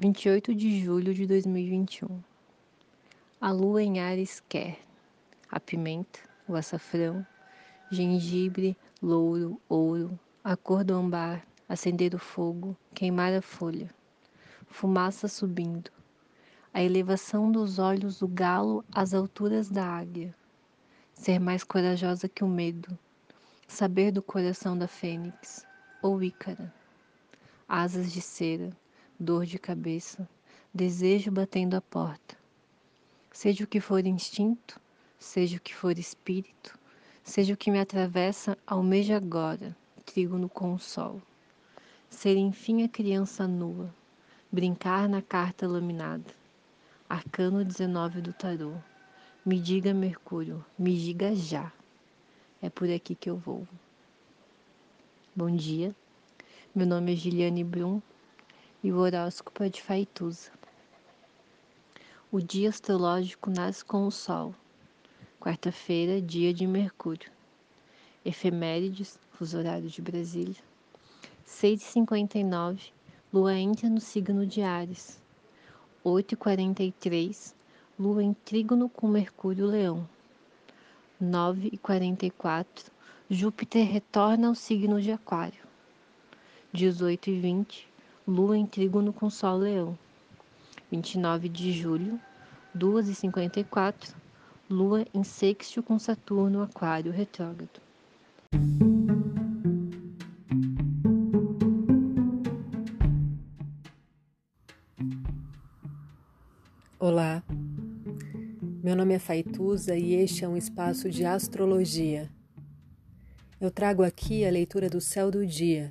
28 de julho de 2021. A lua em Ares quer a pimenta, o açafrão, gengibre, louro, ouro, a cor do ambar, acender o fogo, queimar a folha, fumaça subindo, a elevação dos olhos do galo às alturas da águia, ser mais corajosa que o medo, saber do coração da fênix, ou ícara, asas de cera, dor de cabeça, desejo batendo a porta. Seja o que for instinto, seja o que for espírito, seja o que me atravessa, almeja agora, trígono com o sol. Ser enfim a criança nua, brincar na carta laminada. Arcano 19 do tarô. Me diga, Mercúrio, me diga já. É por aqui que eu vou. Bom dia. Meu nome é Giliane Brum e o horóscopo é de Faituza. O dia astrológico nasce com o Sol. Quarta-feira, dia de Mercúrio. Efemérides, fuso horário de Brasília. 6h59, Lua entra no signo de Ares. 8h43, Lua em trígono com Mercúrio Leão. 9h44, Júpiter retorna ao signo de Aquário. 18h20, Lua em trígono com Sol Leão. 29 de julho, 2h54, Lua em sexto com Saturno Aquário retrógrado. Olá, meu nome é Faituza e este é um espaço de astrologia. Eu trago aqui a leitura do céu do dia